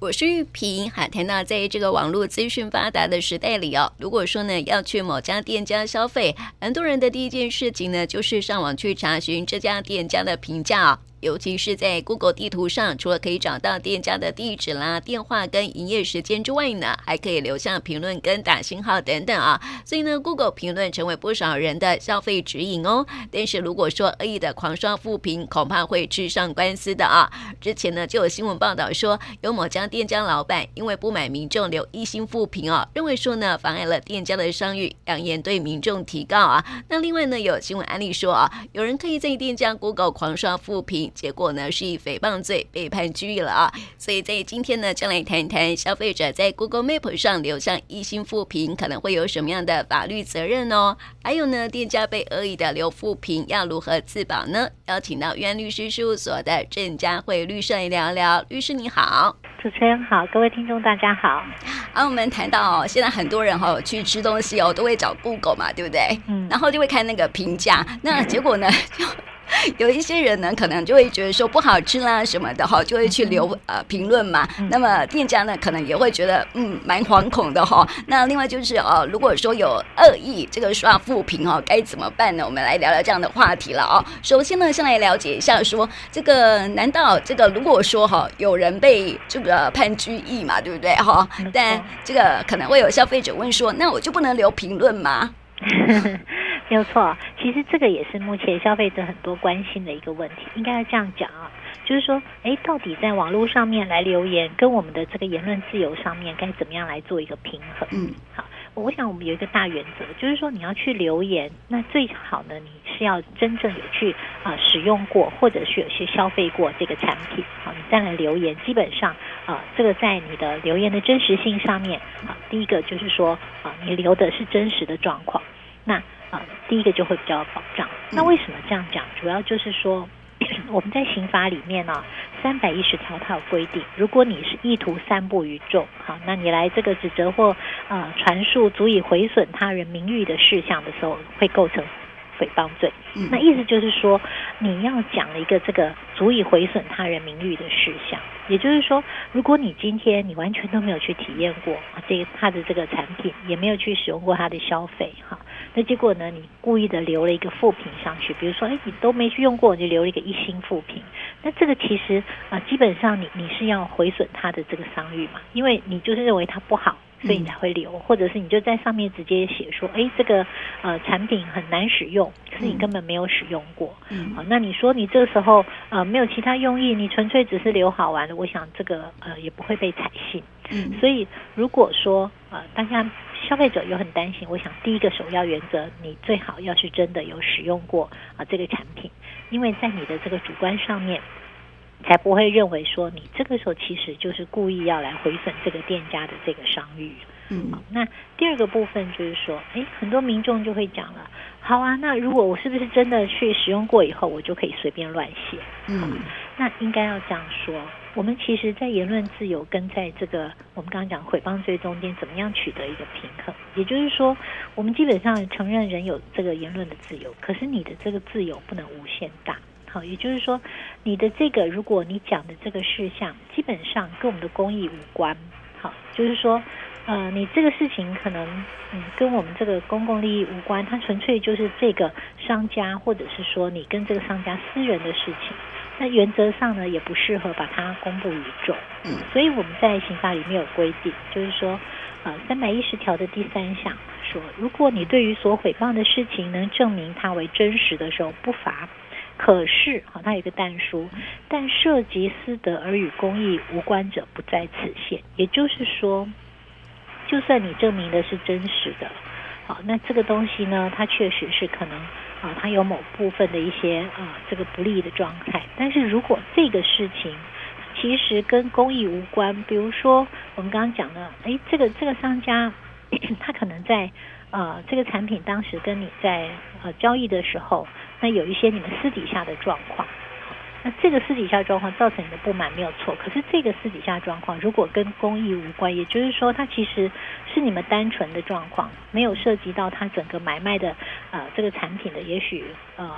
我是玉萍，哈，谈到在这个网络资讯发达的时代里哦，如果说呢要去某家店家消费，很多人的第一件事情呢就是上网去查询这家店家的评价哦。尤其是在 Google 地图上，除了可以找到店家的地址啦、电话跟营业时间之外呢，还可以留下评论跟打星号等等啊。所以呢，Google 评论成为不少人的消费指引哦。但是如果说恶意的狂刷负评，恐怕会吃上官司的啊。之前呢就有新闻报道说，有某家店家老板因为不满民众留一星负评哦，认为说呢妨碍了店家的商誉，扬言对民众提告啊。那另外呢有新闻案例说啊，有人可以在店家 Google 狂刷负评。结果呢，是以诽谤罪被判拘役了啊！所以在今天呢，将来谈一谈消费者在 Google Map 上留下一星负评，可能会有什么样的法律责任哦？还有呢，店家被恶意的留负评，要如何自保呢？邀请到玉安律师事务所的郑佳慧律师来聊聊。律师你好，主持人好，各位听众大家好。啊，我们谈到哦，现在很多人哈、哦、去吃东西哦，都会找 Google 嘛，对不对？嗯，然后就会看那个评价，那结果呢就。有一些人呢，可能就会觉得说不好吃啦什么的哈，就会去留呃评论嘛。那么店家呢，可能也会觉得嗯蛮惶恐的哈。那另外就是哦，如果说有恶意这个刷负评哈，该怎么办呢？我们来聊聊这样的话题了哦。首先呢，先来了解一下说这个，难道这个如果说哈有人被这个判拘役嘛，对不对哈？但这个可能会有消费者问说，那我就不能留评论吗？没有错，其实这个也是目前消费者很多关心的一个问题。应该要这样讲啊，就是说，哎，到底在网络上面来留言，跟我们的这个言论自由上面该怎么样来做一个平衡？嗯，好，我想我们有一个大原则，就是说你要去留言，那最好呢，你是要真正有去啊、呃、使用过，或者是有些消费过这个产品，好，你再来留言，基本上啊、呃，这个在你的留言的真实性上面，啊，第一个就是说啊，你留的是真实的状况，那。第一个就会比较有保障。那为什么这样讲？主要就是说，我们在刑法里面呢、啊，三百一十条它有规定，如果你是意图散布于众，好，那你来这个指责或呃传述足以毁损他人名誉的事项的时候，会构成诽谤罪。那意思就是说，你要讲了一个这个足以毁损他人名誉的事项。也就是说，如果你今天你完全都没有去体验过啊，这个他的这个产品，也没有去使用过他的消费哈，那结果呢，你故意的留了一个负评上去，比如说，哎，你都没去用过，你就留了一个一星负评，那这个其实啊，基本上你你是要毁损他的这个商誉嘛，因为你就是认为它不好。所以你才会留，或者是你就在上面直接写说，哎，这个呃产品很难使用，可是你根本没有使用过，嗯，好，那你说你这个时候呃没有其他用意，你纯粹只是留好玩的，我想这个呃也不会被采信，嗯，所以如果说呃大家消费者有很担心，我想第一个首要原则，你最好要是真的有使用过啊、呃、这个产品，因为在你的这个主观上面。才不会认为说你这个时候其实就是故意要来回损这个店家的这个商誉。嗯，好，那第二个部分就是说，诶，很多民众就会讲了，好啊，那如果我是不是真的去使用过以后，我就可以随便乱写？嗯，那应该要这样说，我们其实，在言论自由跟在这个我们刚刚讲诽谤罪中间，怎么样取得一个平衡？也就是说，我们基本上承认人有这个言论的自由，可是你的这个自由不能无限大。好，也就是说，你的这个，如果你讲的这个事项，基本上跟我们的公益无关。好，就是说，呃，你这个事情可能，嗯，跟我们这个公共利益无关，它纯粹就是这个商家，或者是说你跟这个商家私人的事情。那原则上呢，也不适合把它公布于众。嗯，所以我们在刑法里面有规定，就是说，呃，三百一十条的第三项说，如果你对于所诽谤的事情能证明它为真实的时候，不罚。可是，好，它有一个但书，但涉及私德而与公益无关者不在此限。也就是说，就算你证明的是真实的，好，那这个东西呢，它确实是可能啊，它有某部分的一些啊这个不利的状态。但是如果这个事情其实跟公益无关，比如说我们刚刚讲的，哎，这个这个商家 他可能在呃这个产品当时跟你在呃交易的时候。那有一些你们私底下的状况，那这个私底下状况造成你的不满没有错，可是这个私底下状况如果跟公益无关，也就是说它其实是你们单纯的状况，没有涉及到它整个买卖的呃这个产品的也许呃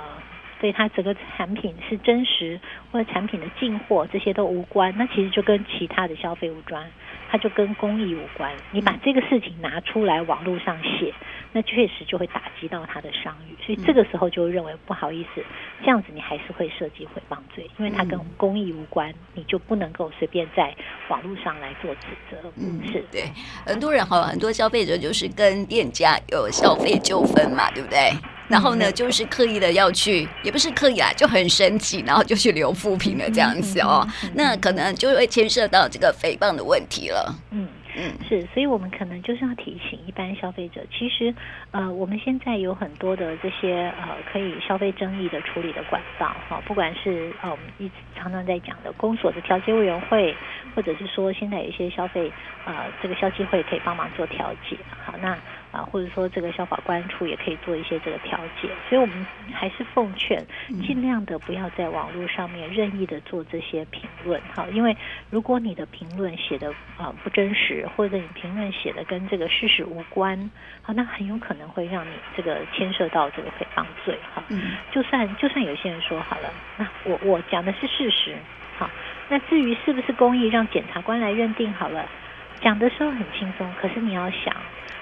对它整个产品是真实或者产品的进货这些都无关，那其实就跟其他的消费无关。它就跟公益无关，你把这个事情拿出来网络上写，那确实就会打击到他的商誉，所以这个时候就认为不好意思，这样子你还是会涉及诽谤罪，因为它跟公益无关，你就不能够随便在网络上来做指责。嗯，是对，很多人哈，很多消费者就是跟店家有消费纠纷嘛，对不对？然后呢，就是刻意的要去，也不是刻意啦，就很生气，然后就去留负评了这样子哦。那可能就会牵涉到这个诽谤的问题了。嗯嗯，是，所以我们可能就是要提醒一般消费者，其实呃，我们现在有很多的这些呃可以消费争议的处理的管道哈，不管是呃我们一直常常在讲的公所的调解委员会，或者是说现在有一些消费呃这个消基会可以帮忙做调解。好，那。啊，或者说这个消保官处也可以做一些这个调解，所以我们还是奉劝，尽量的不要在网络上面任意的做这些评论，哈，因为如果你的评论写的啊不真实，或者你评论写的跟这个事实无关，好，那很有可能会让你这个牵涉到这个诽谤罪，哈，就算就算有些人说好了，那我我讲的是事实，好，那至于是不是公益，让检察官来认定好了，讲的时候很轻松，可是你要想。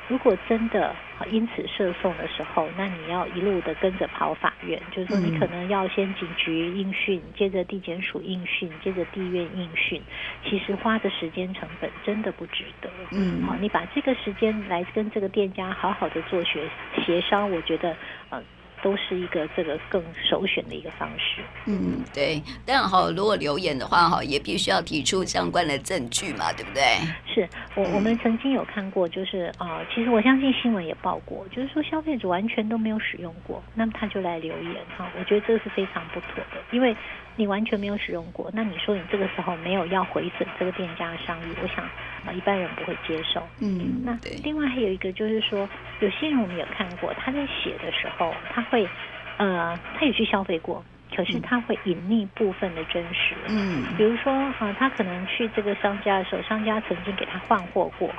如果真的因此涉讼的时候，那你要一路的跟着跑法院，就是说你可能要先警局应讯，接着地检署应讯，接着地院应讯，其实花的时间成本真的不值得。嗯，好，你把这个时间来跟这个店家好好的做学协商，我觉得呃。都是一个这个更首选的一个方式。嗯，对。当然哈，如果留言的话哈，也必须要提出相关的证据嘛，对不对？是我我们曾经有看过，就是啊、呃，其实我相信新闻也报过，就是说消费者完全都没有使用过，那么他就来留言哈，我觉得这是非常不妥的，因为你完全没有使用过，那你说你这个时候没有要回损这个店家的商誉，我想。啊，一般人不会接受。嗯，那另外还有一个就是说，有些人我们有看过，他在写的时候，他会，呃，他也去消费过，可是他会隐匿部分的真实。嗯，比如说，啊、呃，他可能去这个商家的时候，商家曾经给他换货过，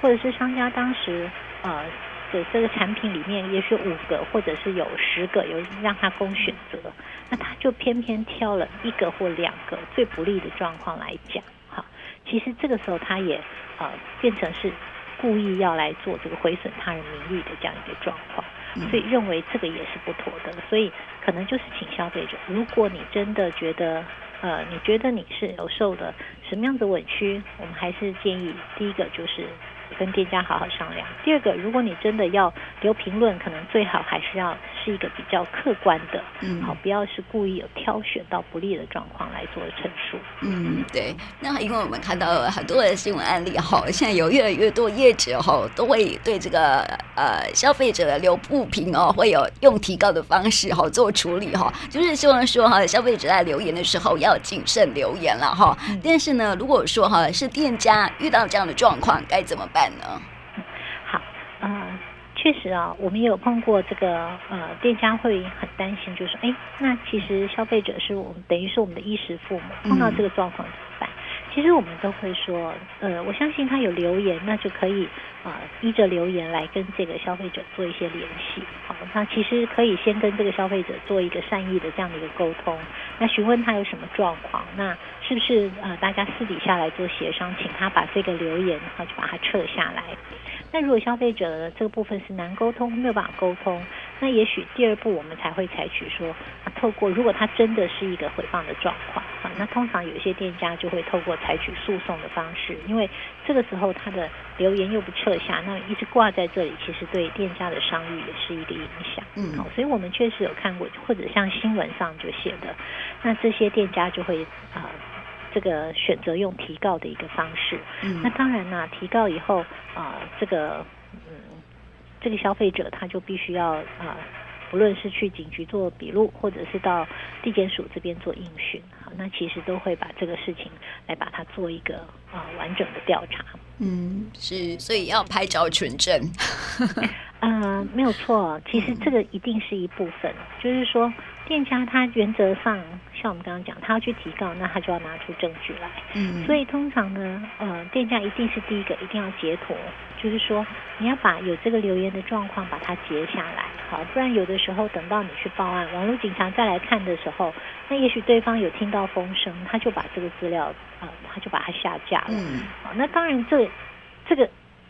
或者是商家当时，呃，的这个产品里面也许五个，或者是有十个，有让他供选择，那他就偏偏挑了一个或两个最不利的状况来讲。其实这个时候，他也呃变成是故意要来做这个毁损他人名誉的这样一个状况，所以认为这个也是不妥的。所以可能就是请消费者，如果你真的觉得呃你觉得你是有受的什么样子委屈，我们还是建议第一个就是。跟店家好好商量。第二个，如果你真的要留评论，可能最好还是要是一个比较客观的，嗯，好，不要是故意有挑选到不利的状况来做陈述。嗯，对。那因为我们看到很多的新闻案例，哈，现在有越来越多业者，哈，都会对这个呃消费者的留不平哦，会有用提高的方式，哈，做处理，哈，就是希望说哈，消费者在留言的时候要谨慎留言了，哈。但是呢，如果说哈是店家遇到这样的状况，该怎么办？好，呃，确实啊，我们也有碰过这个呃，店家会很担心，就是说，哎，那其实消费者是我们等于是我们的衣食父母，碰到这个状况怎么办？其实我们都会说，呃，我相信他有留言，那就可以啊、呃，依着留言来跟这个消费者做一些联系。好，那其实可以先跟这个消费者做一个善意的这样的一个沟通，那询问他有什么状况，那是不是呃大家私底下来做协商，请他把这个留言哈就把它撤下来。那如果消费者的这个部分是难沟通，没有办法沟通，那也许第二步我们才会采取说，啊，透过如果它真的是一个回放的状况，啊，那通常有一些店家就会透过采取诉讼的方式，因为这个时候他的留言又不撤下，那一直挂在这里，其实对店家的商誉也是一个影响。嗯，好，所以我们确实有看过，或者像新闻上就写的，那这些店家就会啊。这个选择用提告的一个方式，嗯，那当然呢，提告以后啊，呃，这个嗯，这个消费者他就必须要啊，呃，不论是去警局做笔录，或者是到地检署这边做应讯，好，那其实都会把这个事情来把它做一个啊，完整的调查。嗯，是，所以要拍照存证。啊、呃，没有错，其实这个一定是一部分，就是说店家他原则上。像我们刚刚讲，他要去提告，那他就要拿出证据来。嗯，所以通常呢，呃，店家一定是第一个，一定要截图，就是说你要把有这个留言的状况把它截下来，好，不然有的时候等到你去报案，网络警察再来看的时候，那也许对方有听到风声，他就把这个资料，呃，他就把它下架了。嗯，好，那当然这这个。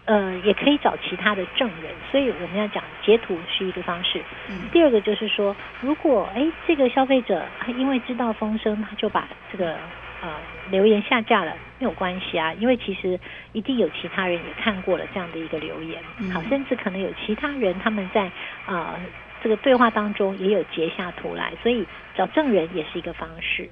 呃，也可以找其他的证人，所以我们要讲截图是一个方式。嗯，第二个就是说，如果哎这个消费者他因为知道风声，他就把这个呃留言下架了，没有关系啊，因为其实一定有其他人也看过了这样的一个留言，好，甚至可能有其他人他们在啊、呃、这个对话当中也有截下图来，所以找证人也是一个方式。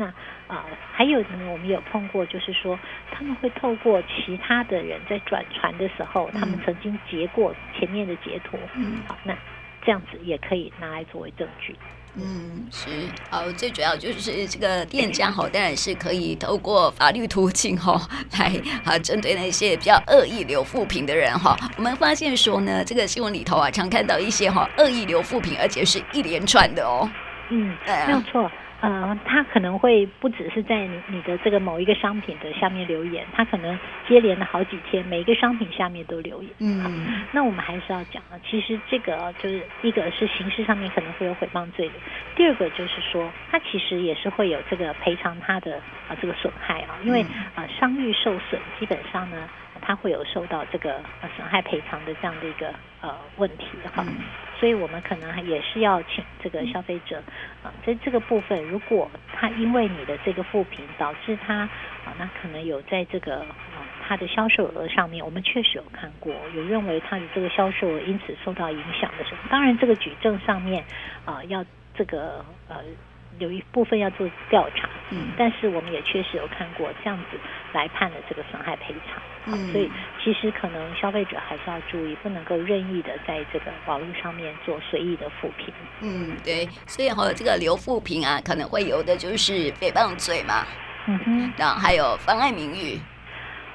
那啊、呃，还有呢，我们有碰过，就是说他们会透过其他的人在转传的时候，他们曾经截过前面的截图，嗯，好，那这样子也可以拿来作为证据。嗯，是，哦，最主要就是这个店家哈，当然是可以透过法律途径哈，来啊，针对那些比较恶意留负评的人哈，我们发现说呢，这个新闻里头啊，常看到一些哈恶意留负评，而且是一连串的哦。嗯，没有错。呃，他可能会不只是在你你的这个某一个商品的下面留言，他可能接连了好几天，每一个商品下面都留言。嗯，那我们还是要讲啊，其实这个就是一个是刑事上面可能会有诽谤罪的，第二个就是说，他其实也是会有这个赔偿他的啊这个损害啊，因为啊商誉受损，基本上呢。他会有受到这个呃损害赔偿的这样的一个呃问题哈，所以我们可能也是要请这个消费者啊，在这个部分，如果他因为你的这个负评导致他啊，那可能有在这个啊他的销售额上面，我们确实有看过，有认为他的这个销售额因此受到影响的时候，当然这个举证上面啊要这个呃。有一部分要做调查，嗯，但是我们也确实有看过这样子来判的这个损害赔偿，嗯，所以其实可能消费者还是要注意，不能够任意的在这个网络上面做随意的复评，嗯，对，所以和这个留复评啊，可能会有的就是诽谤罪嘛，嗯哼，然后还有妨碍名誉，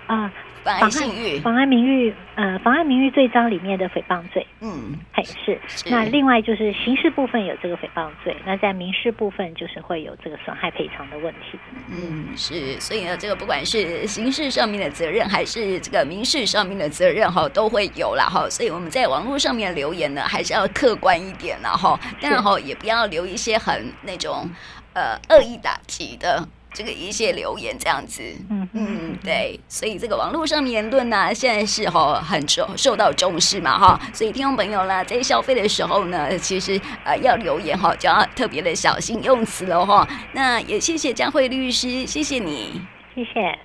啊。妨碍信誉，妨碍名誉，呃，妨碍名誉罪章里面的诽谤罪，嗯，嘿，是。是那另外就是刑事部分有这个诽谤罪，那在民事部分就是会有这个损害赔偿的问题。嗯，是。所以呢，这个不管是刑事上面的责任，还是这个民事上面的责任，哈，都会有了哈。所以我们在网络上面留言呢，还是要客观一点了哈。当然哈，也不要留一些很那种呃恶意打击的。这个一些留言这样子，嗯嗯，对，所以这个网络上面言论呢，现在是哈很受受到重视嘛哈，所以听众朋友啦，在消费的时候呢，其实呃要留言哈，就要特别的小心用词了哈。那也谢谢江慧律师，谢谢你，谢谢。